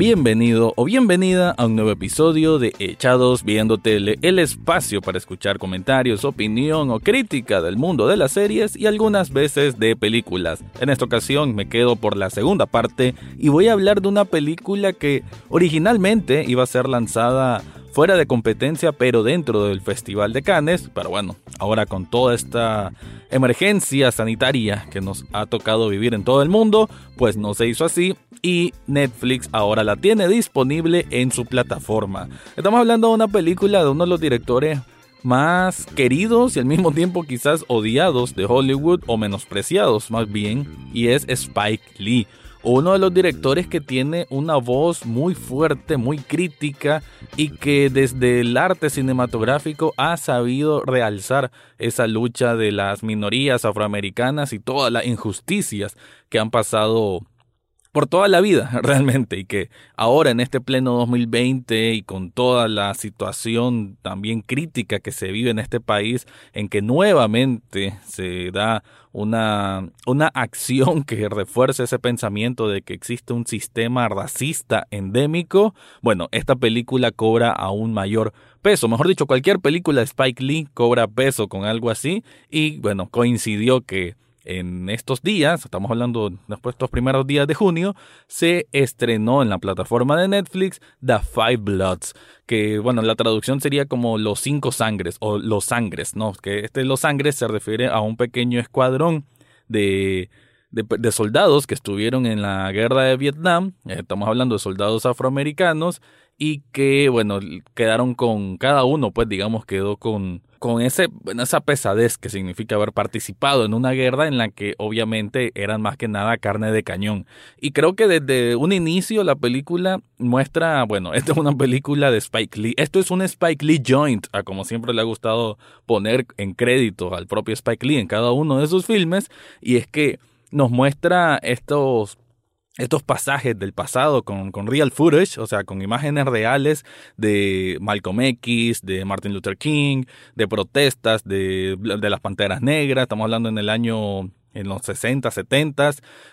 Bienvenido o bienvenida a un nuevo episodio de Echados Viendo Tele, el espacio para escuchar comentarios, opinión o crítica del mundo de las series y algunas veces de películas. En esta ocasión me quedo por la segunda parte y voy a hablar de una película que originalmente iba a ser lanzada fuera de competencia, pero dentro del Festival de Cannes. Pero bueno, ahora con toda esta emergencia sanitaria que nos ha tocado vivir en todo el mundo, pues no se hizo así y Netflix ahora la tiene disponible en su plataforma. Estamos hablando de una película de uno de los directores más queridos y al mismo tiempo quizás odiados de Hollywood o menospreciados más bien, y es Spike Lee uno de los directores que tiene una voz muy fuerte, muy crítica y que desde el arte cinematográfico ha sabido realzar esa lucha de las minorías afroamericanas y todas las injusticias que han pasado por toda la vida realmente y que ahora en este pleno 2020 y con toda la situación también crítica que se vive en este país en que nuevamente se da una, una acción que refuerce ese pensamiento de que existe un sistema racista endémico, bueno, esta película cobra aún mayor peso, mejor dicho, cualquier película de Spike Lee cobra peso con algo así y bueno, coincidió que en estos días, estamos hablando después de estos primeros días de junio, se estrenó en la plataforma de Netflix The Five Bloods, que bueno, la traducción sería como los cinco sangres o los sangres, ¿no? Que este los sangres se refiere a un pequeño escuadrón de, de, soldados que estuvieron en la guerra de Vietnam, eh, estamos hablando de soldados afroamericanos, y que bueno, quedaron con cada uno, pues digamos, quedó con con ese, esa pesadez que significa haber participado en una guerra en la que obviamente eran más que nada carne de cañón. Y creo que desde un inicio la película muestra, bueno, esta es una película de Spike Lee. Esto es un Spike Lee joint, a como siempre le ha gustado poner en crédito al propio Spike Lee en cada uno de sus filmes. Y es que nos muestra estos estos pasajes del pasado con, con, real footage, o sea, con imágenes reales de Malcolm X, de Martin Luther King, de protestas de, de las Panteras Negras, estamos hablando en el año en los 60, 70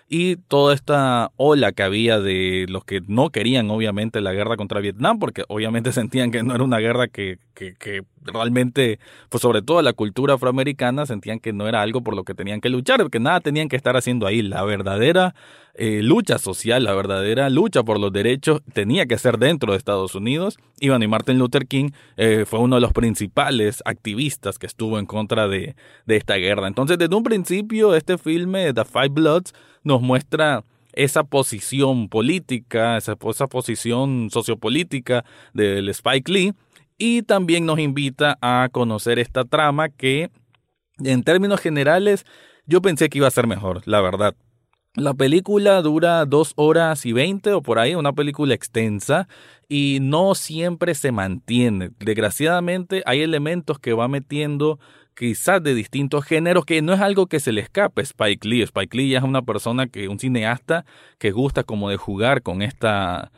y toda esta ola que había de los que no querían obviamente la guerra contra Vietnam porque obviamente sentían que no era una guerra que, que, que, realmente, pues sobre todo la cultura afroamericana sentían que no era algo por lo que tenían que luchar, que nada tenían que estar haciendo ahí. La verdadera eh, lucha social, la verdadera lucha por los derechos tenía que ser dentro de Estados Unidos. Y y Martin Luther King eh, fue uno de los principales activistas que estuvo en contra de, de esta guerra. Entonces, desde un principio, este filme, The Five Bloods, nos muestra esa posición política, esa, esa posición sociopolítica del Spike Lee, y también nos invita a conocer esta trama que, en términos generales, yo pensé que iba a ser mejor, la verdad. La película dura dos horas y veinte o por ahí, una película extensa y no siempre se mantiene. Desgraciadamente hay elementos que va metiendo quizás de distintos géneros, que no es algo que se le escape Spike Lee. Spike Lee ya es una persona que, un cineasta que gusta como de jugar con esta,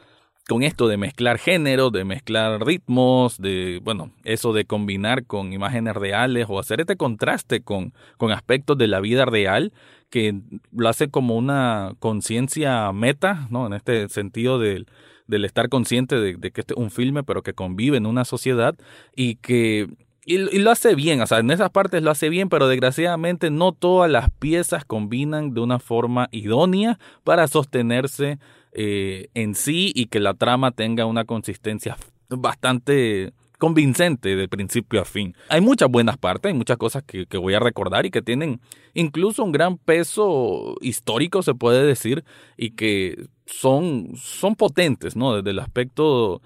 con esto de mezclar géneros, de mezclar ritmos, de, bueno, eso de combinar con imágenes reales o hacer este contraste con, con aspectos de la vida real que lo hace como una conciencia meta, ¿no? En este sentido del, del estar consciente de, de que este es un filme, pero que convive en una sociedad y que y, lo hace bien, o sea, en esas partes lo hace bien, pero desgraciadamente no todas las piezas combinan de una forma idónea para sostenerse eh, en sí y que la trama tenga una consistencia bastante convincente de principio a fin. Hay muchas buenas partes, hay muchas cosas que, que, voy a recordar y que tienen incluso un gran peso histórico, se puede decir, y que son, son potentes, ¿no? Desde el aspecto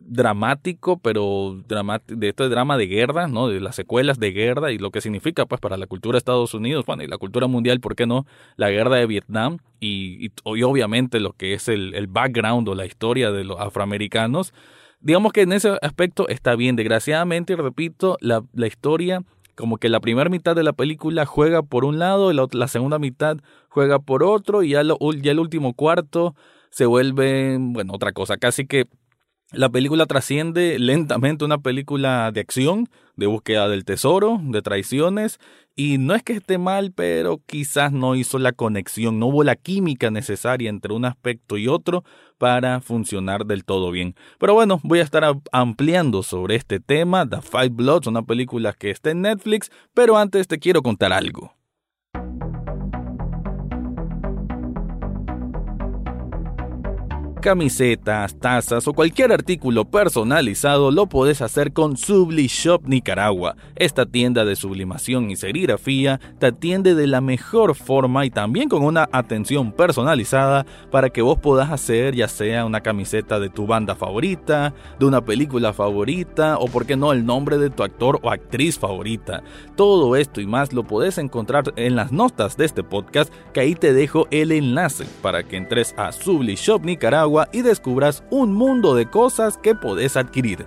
dramático, pero de este drama de guerra, ¿no? De las secuelas de guerra y lo que significa, pues, para la cultura de Estados Unidos, bueno, y la cultura mundial, ¿por qué no? La guerra de Vietnam y, obviamente lo que es el, el, background o la historia de los afroamericanos. Digamos que en ese aspecto está bien. Desgraciadamente, repito, la, la historia, como que la primera mitad de la película juega por un lado, la, la segunda mitad juega por otro, y ya, lo, ya el último cuarto se vuelve, bueno, otra cosa, casi que la película trasciende lentamente una película de acción, de búsqueda del tesoro, de traiciones, y no es que esté mal, pero quizás no hizo la conexión, no hubo la química necesaria entre un aspecto y otro para funcionar del todo bien. Pero bueno, voy a estar ampliando sobre este tema, The Five Bloods, una película que está en Netflix, pero antes te quiero contar algo. Camisetas, tazas o cualquier artículo personalizado lo puedes hacer con Subli Shop Nicaragua. Esta tienda de sublimación y serigrafía te atiende de la mejor forma y también con una atención personalizada para que vos puedas hacer ya sea una camiseta de tu banda favorita, de una película favorita o por qué no el nombre de tu actor o actriz favorita. Todo esto y más lo puedes encontrar en las notas de este podcast que ahí te dejo el enlace para que entres a Subli Shop Nicaragua y descubras un mundo de cosas que podés adquirir.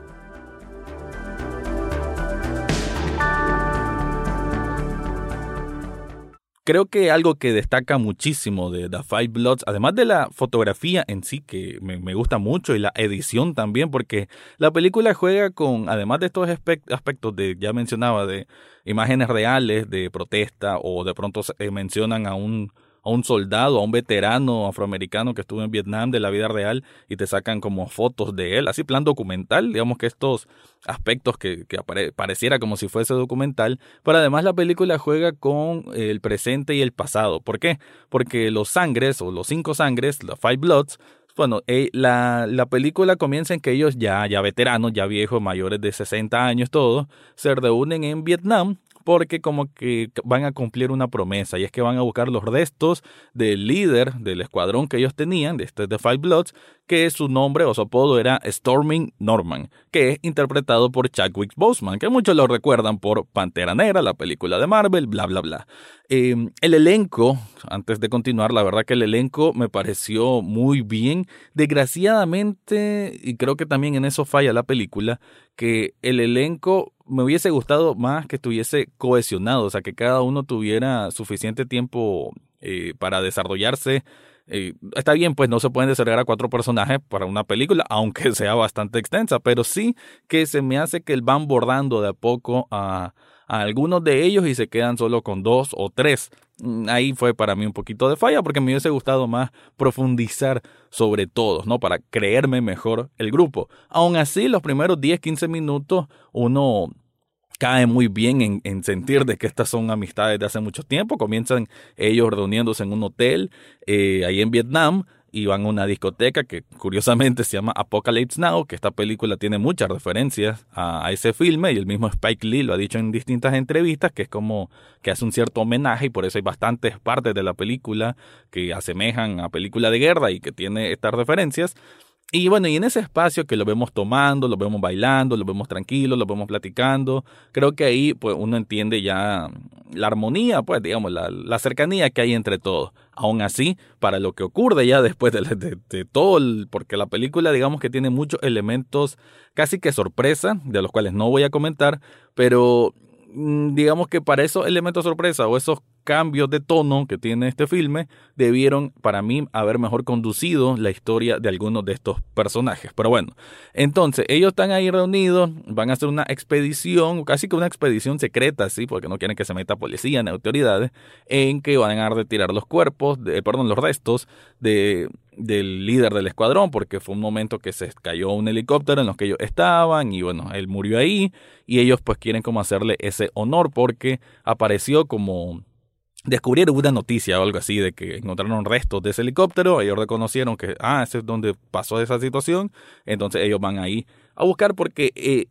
Creo que algo que destaca muchísimo de The Five Bloods, además de la fotografía en sí, que me, gusta mucho, y la edición también, porque la película juega con, además de estos aspectos de, ya mencionaba, de imágenes reales, de protesta, o de pronto mencionan a un a un soldado, a un veterano afroamericano que estuvo en Vietnam de la vida real y te sacan como fotos de él, así plan documental, digamos que estos aspectos que, que pareciera como si fuese documental, pero además la película juega con el presente y el pasado. ¿Por qué? Porque los sangres o los cinco sangres, los Five Bloods, bueno, eh, la, la, película comienza en que ellos ya, ya veteranos, ya viejos, mayores de 60 años, todos, se reúnen en Vietnam porque como que van a cumplir una promesa y es que van a buscar los restos del líder del escuadrón que ellos tenían, de este de Five Bloods, que su nombre o su apodo era Storming Norman, que es interpretado por Chadwick Boseman, que muchos lo recuerdan por Pantera Negra, la película de Marvel, bla, bla, bla. Em, el elenco, antes de continuar, la verdad que el elenco me pareció muy bien. Desgraciadamente, y creo que también en eso falla la película, que el elenco me hubiese gustado más que estuviese cohesionado, o sea, que cada uno tuviera suficiente tiempo eh, para desarrollarse. Eh, está bien, pues no se pueden desarrollar a cuatro personajes para una película, aunque sea bastante extensa, pero sí que se me hace que van bordando de a poco a, a algunos de ellos y se quedan solo con dos o tres. Mm, ahí fue para mí un poquito de falla porque me hubiese gustado más profundizar sobre todos, ¿no? Para creerme mejor el grupo. Aún así, los primeros 10, 15 minutos uno cae muy bien en, en, sentir de que estas son amistades de hace mucho tiempo. Comienzan ellos reuniéndose en un hotel eh, ahí en Vietnam y van a una discoteca que curiosamente se llama Apocalypse Now, que esta película tiene muchas referencias a, ese filme y el mismo Spike Lee lo ha dicho en distintas entrevistas, que es como que hace un cierto homenaje y por eso hay bastantes partes de la película que asemejan a película de guerra y que tiene estas referencias. Y bueno, y en ese espacio que lo vemos tomando, lo vemos bailando, lo vemos tranquilo, lo vemos platicando, creo que ahí pues uno entiende ya la armonía, pues digamos, la, la cercanía que hay entre todos. Aún así, para lo que ocurre ya después de, de, de todo, el, porque la película digamos que tiene muchos elementos casi que sorpresa, de los cuales no voy a comentar, pero mm, digamos que para esos elementos sorpresa o esos cambios de tono que tiene este filme debieron para mí haber mejor conducido la historia de algunos de estos personajes. Pero bueno, entonces ellos están ahí reunidos, van a hacer una expedición, casi que una expedición secreta, sí, porque no quieren que se meta policía ni autoridades, en que van a retirar los cuerpos, de, perdón, los restos de del líder del escuadrón, porque fue un momento que se cayó un helicóptero en los que ellos estaban y bueno, él murió ahí y ellos pues quieren como hacerle ese honor porque apareció como descubrieron una noticia o algo así de que encontraron restos de ese helicóptero, ellos reconocieron que, ah, ese es donde pasó esa situación, entonces ellos van ahí a buscar porque eh,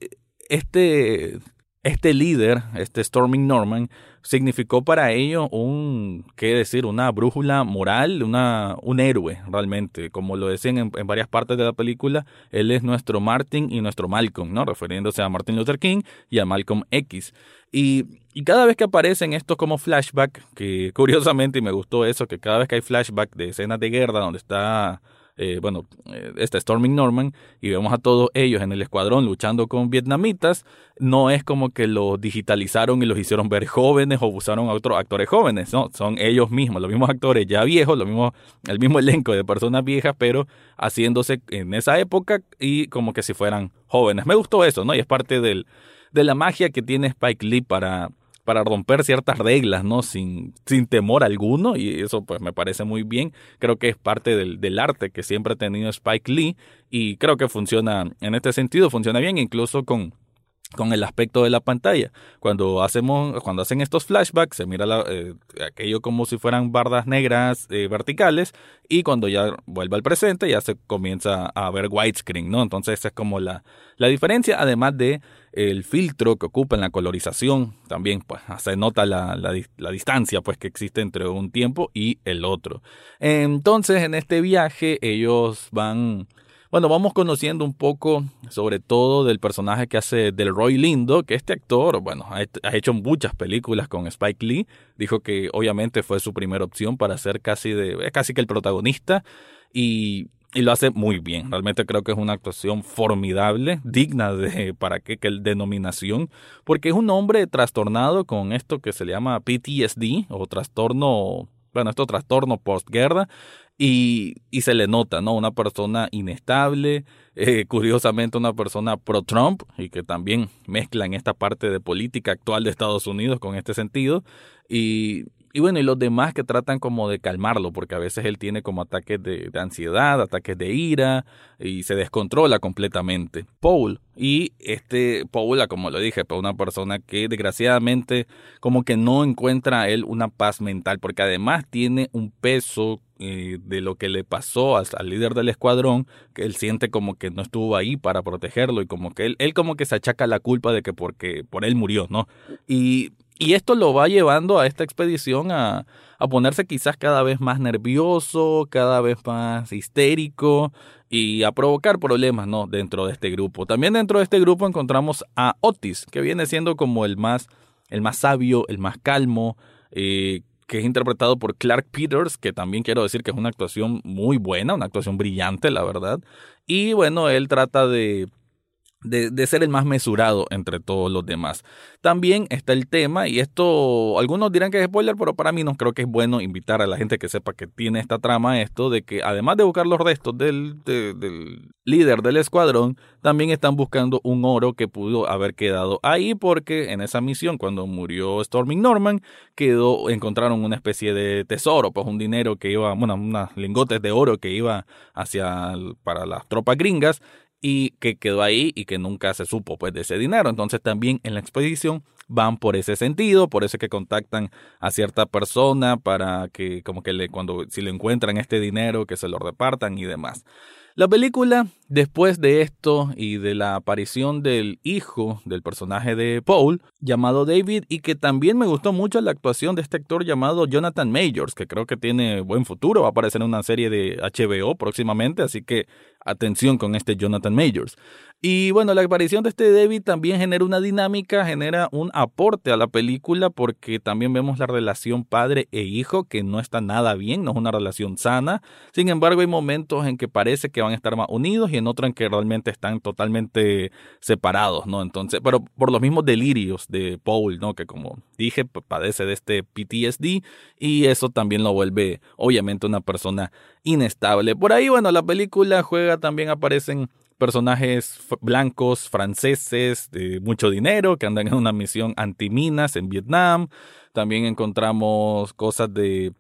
este, este líder, este Storming Norman, significó para ellos un, qué decir, una brújula moral, una, un héroe realmente, como lo decían en, en, varias partes de la película, él es nuestro Martin y nuestro Malcolm, ¿no? Refiriéndose a Martin Luther King y a Malcolm X. Y, y cada vez que aparecen estos como flashback, que curiosamente, y me gustó eso, que cada vez que hay flashback de escenas de guerra donde está eh, bueno, eh, este Storming Norman, y vemos a todos ellos en el escuadrón luchando con vietnamitas, no es como que los digitalizaron y los hicieron ver jóvenes o usaron a otros actores jóvenes, no, son ellos mismos, los mismos actores ya viejos, lo mismo, el mismo elenco de personas viejas, pero haciéndose en esa época y como que si fueran jóvenes. Me gustó eso, ¿no? Y es parte del, de la magia que tiene Spike Lee para para romper ciertas reglas, ¿no? Sin, sin temor alguno, y eso pues me parece muy bien. Creo que es parte del, arte que siempre ha tenido Spike Lee, y creo que funciona, en este sentido, funciona bien, incluso con con el aspecto de la pantalla. Cuando hacemos, cuando hacen estos flashbacks, se mira eh, aquello como si fueran bardas negras eh, verticales y cuando ya vuelve al presente ya se comienza a ver widescreen, ¿no? Entonces esa es como la, la diferencia, además de el filtro que ocupa en la colorización, también pues se nota la, la, distancia pues que existe entre un tiempo y el otro. Entonces en este viaje ellos van bueno, vamos conociendo un poco sobre todo del personaje que hace del Roy Lindo, que este actor, bueno, ha hecho muchas películas con Spike Lee. Dijo que obviamente fue su primera opción para ser casi de casi que el protagonista y, y lo hace muy bien. Realmente creo que es una actuación formidable, digna de para qué que denominación, porque es un hombre trastornado con esto que se llama PTSD o trastorno bueno, esto trastorno postguerra y, y se le nota, ¿no? Una persona inestable, eh, curiosamente una persona pro-Trump y que también mezcla en esta parte de política actual de Estados Unidos con este sentido. Y, y bueno, y los demás que tratan como de calmarlo, porque a veces él tiene como ataques de, ansiedad, ataques de ira, y se descontrola completamente. Paul, y este Paul, como lo dije, pues una persona que desgraciadamente como que no encuentra a él una paz mental, porque además tiene un peso eh, de lo que le pasó al, al, líder del escuadrón, que él siente como que no estuvo ahí para protegerlo y como que él, él como que se achaca la culpa de que porque por él murió, ¿no? Y, y esto lo va llevando a esta expedición a, a ponerse quizás cada vez más nervioso, cada vez más histérico y a provocar problemas, ¿no? Dentro de este grupo. También dentro de este grupo encontramos a Otis, que viene siendo como el más, el más sabio, el más calmo, eh, que es interpretado por Clark Peters, que también quiero decir que es una actuación muy buena, una actuación brillante, la verdad. Y bueno, él trata de de, ser el más mesurado entre todos los demás. También está el tema, y esto algunos dirán que es spoiler, pero para mí no creo que es bueno invitar a la gente que sepa que tiene esta trama esto, de que además de buscar los restos del, de, del líder del escuadrón, también están buscando un oro que pudo haber quedado ahí, porque en esa misión, cuando murió Storming Norman, quedó, encontraron una especie de tesoro, pues un dinero que iba, bueno, unas lingotes de oro que iba hacia, para las tropas gringas, y que quedó ahí y que nunca se supo pues de ese dinero. Entonces también en la expedición van por ese sentido, por eso que contactan a cierta persona para que como que le cuando si le encuentran este dinero que se lo repartan y demás. La película, después de esto y de la aparición del hijo del personaje de Paul, llamado David, y que también me gustó mucho la actuación de este actor llamado Jonathan Majors, que creo que tiene buen futuro, va a aparecer en una serie de HBO próximamente, así que atención con este Jonathan Majors. Y bueno, la aparición de este David también genera una dinámica, genera un aporte a la película porque también vemos la relación padre e hijo que no está nada bien, no es una relación sana. Sin embargo, hay momentos en que parece que van a estar más unidos y en otros en que realmente están totalmente separados, ¿no? Entonces, pero por los mismos delirios de Paul, ¿no? Que como dije, padece de este PTSD y eso también lo vuelve obviamente una persona inestable. Por ahí, bueno, la película juega, también aparecen personajes blancos franceses de mucho dinero que andan en una misión antiminas en Vietnam. También encontramos cosas de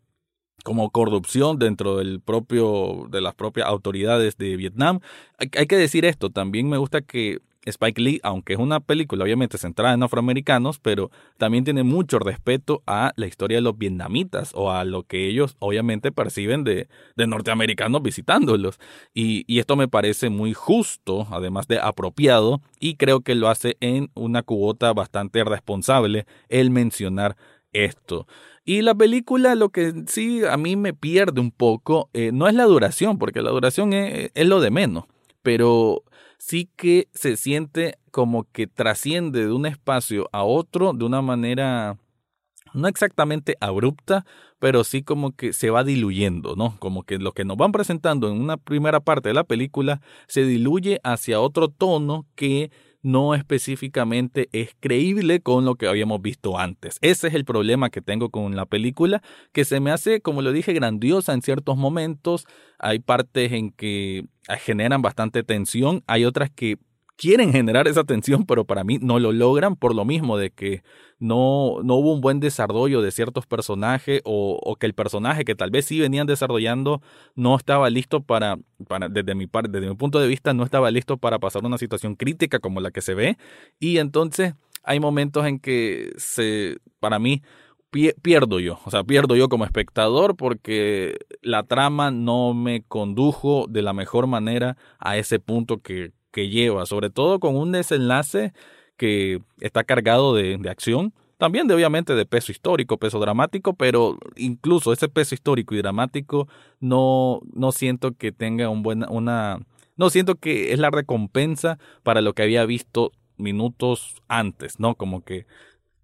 como corrupción dentro del propio de las propias autoridades de Vietnam. Hay, hay que decir esto, también me gusta que Spike Lee, aunque es una película obviamente centrada en afroamericanos, pero también tiene mucho respeto a la historia de los vietnamitas o a lo que ellos obviamente perciben de, de norteamericanos visitándolos. Y, y, esto me parece muy justo, además de apropiado, y creo que lo hace en una cuota bastante responsable el mencionar esto. Y la película lo que sí a mí me pierde un poco eh, no es la duración, porque la duración es, es lo de menos, pero sí que se siente como que trasciende de un espacio a otro de una manera no exactamente abrupta, pero sí como que se va diluyendo, ¿no? Como que lo que nos van presentando en una primera parte de la película se diluye hacia otro tono que no específicamente es creíble con lo que habíamos visto antes. Ese es el problema que tengo con la película, que se me hace, como lo dije, grandiosa en ciertos momentos. Hay partes en que generan bastante tensión, hay otras que quieren generar esa tensión, pero para mí no lo logran por lo mismo de que no, no hubo un buen desarrollo de ciertos personajes o, o, que el personaje que tal vez sí venían desarrollando no estaba listo para, para desde, mi desde mi punto de vista, no estaba listo para pasar una situación crítica como la que se ve. Y entonces hay momentos en que se, para mí, pierdo yo, o sea, pierdo yo como espectador porque la trama no me condujo de la mejor manera a ese punto que, que lleva, sobre todo con un desenlace que está cargado de, de acción, también de obviamente de peso histórico, peso dramático, pero incluso ese peso histórico y dramático no, no siento que tenga un buen, una, no siento que es la recompensa para lo que había visto minutos antes, ¿no? Como que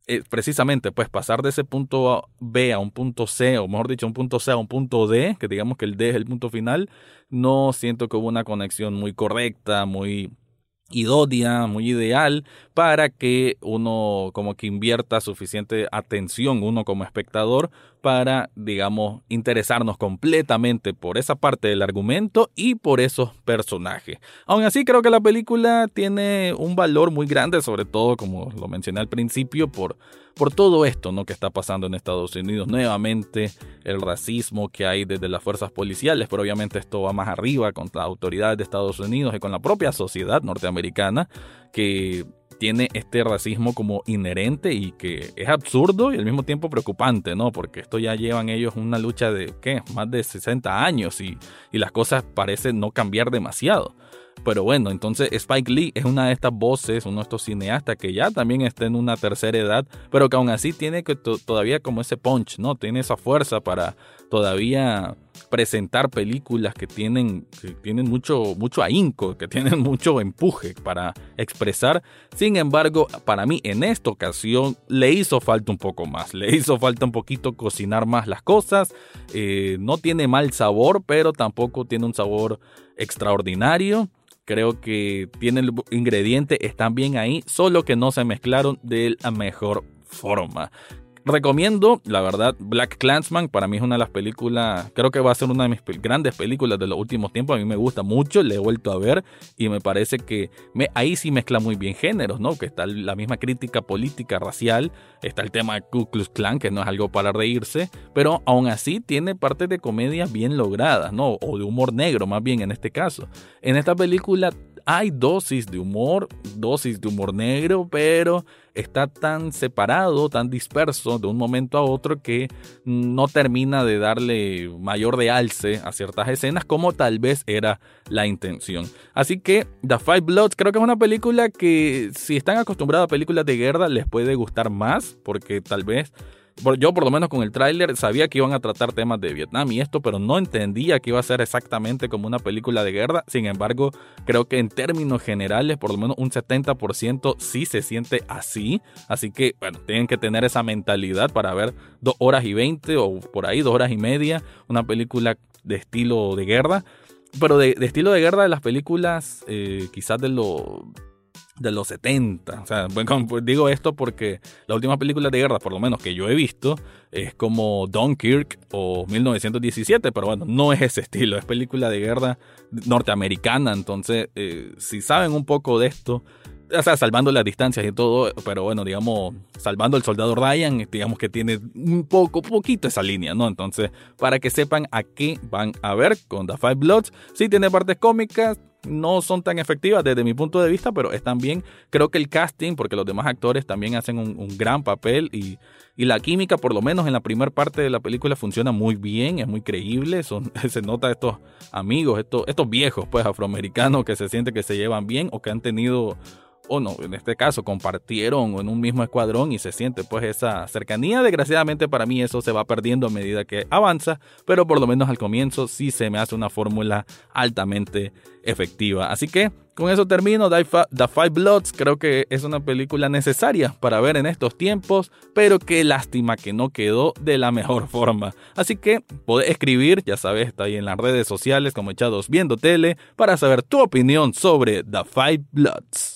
eh, precisamente pues pasar de ese punto B a un punto C, o mejor dicho, un punto C a un punto D, que digamos que el D es el punto final, no siento que hubo una conexión muy correcta, muy idónea, muy ideal para que uno como que invierta suficiente atención uno como espectador para digamos interesarnos completamente por esa parte del argumento y por esos personajes. Aún así creo que la película tiene un valor muy grande sobre todo como lo mencioné al principio por por todo esto ¿no? que está pasando en Estados Unidos. Nuevamente el racismo que hay desde las fuerzas policiales, pero obviamente esto va más arriba con las autoridades de Estados Unidos y con la propia sociedad norteamericana que tiene este racismo como inherente y que es absurdo y al mismo tiempo preocupante, ¿no? Porque esto ya llevan ellos una lucha de, ¿qué? Más de 60 años y, y las cosas parecen no cambiar demasiado. Pero bueno, entonces Spike Lee es una de estas voces, uno de estos cineastas que ya también está en una tercera edad, pero que aún así tiene que todavía como ese punch, ¿no? Tiene esa fuerza para todavía presentar películas que tienen, que tienen mucho, mucho ahínco, que tienen mucho empuje para expresar. Sin embargo, para mí en esta ocasión le hizo falta un poco más, le hizo falta un poquito cocinar más las cosas. Eh, no tiene mal sabor, pero tampoco tiene un sabor extraordinario. Creo que tienen ingredientes, están bien ahí, solo que no se mezclaron de la mejor forma. Recomiendo, la verdad, Black Clansman. Para mí es una de las películas, creo que va a ser una de mis grandes películas de los últimos tiempos. A mí me gusta mucho, le he vuelto a ver y me parece que ahí sí mezcla muy bien géneros, ¿no? Que está la misma crítica política, racial, está el tema de Ku Klux Klan, que no es algo para reírse, pero aún así tiene partes de comedia bien logradas, ¿no? O de humor negro, más bien en este caso. En esta película hay dosis de humor, dosis de humor negro, pero está tan separado, tan disperso de un momento a otro que no termina de darle mayor de alce a ciertas escenas como tal vez era la intención. Así que The Five Bloods creo que es una película que si están acostumbrados a películas de guerra les puede gustar más porque tal vez yo por lo menos con el tráiler sabía que iban a tratar temas de Vietnam y esto, pero no entendía que iba a ser exactamente como una película de guerra. Sin embargo, creo que en términos generales, por lo menos un 70% sí se siente así. Así que, bueno, tienen que tener esa mentalidad para ver dos horas y veinte o por ahí dos horas y media, una película de estilo de guerra. Pero de, estilo de guerra de las películas, eh, quizás de lo de los 70. O sea, bueno, pues digo esto porque la última película de guerra, por lo menos que yo he visto, es como Dunkirk o 1917, pero bueno, no es ese estilo, es película de guerra norteamericana, entonces eh, si saben un poco de esto, o sea, salvando las distancias y todo, pero bueno, digamos, salvando el soldado Ryan, digamos que tiene un poco, poquito esa línea, ¿no? Entonces, para que sepan a qué van a ver con The Five Bloods, sí tiene partes cómicas, no son tan efectivas desde mi punto de vista, pero están bien. Creo que el casting, porque los demás actores también hacen un, gran papel y, la química, por lo menos en la primera parte de la película, funciona muy bien, es muy creíble. Son, se nota estos amigos, estos, estos viejos, pues afroamericanos que se sienten que se llevan bien o que han tenido o no, en este caso compartieron en un mismo escuadrón y se siente pues esa cercanía. Desgraciadamente para mí eso se va perdiendo a medida que avanza, pero por lo menos al comienzo sí se me hace una fórmula altamente efectiva. Así que con eso termino. The Five Bloods creo que es una película necesaria para ver en estos tiempos, pero qué lástima que no quedó de la mejor forma. Así que podés escribir, ya sabes, está ahí en las redes sociales como Echados Viendo Tele, para saber tu opinión sobre The Five Bloods.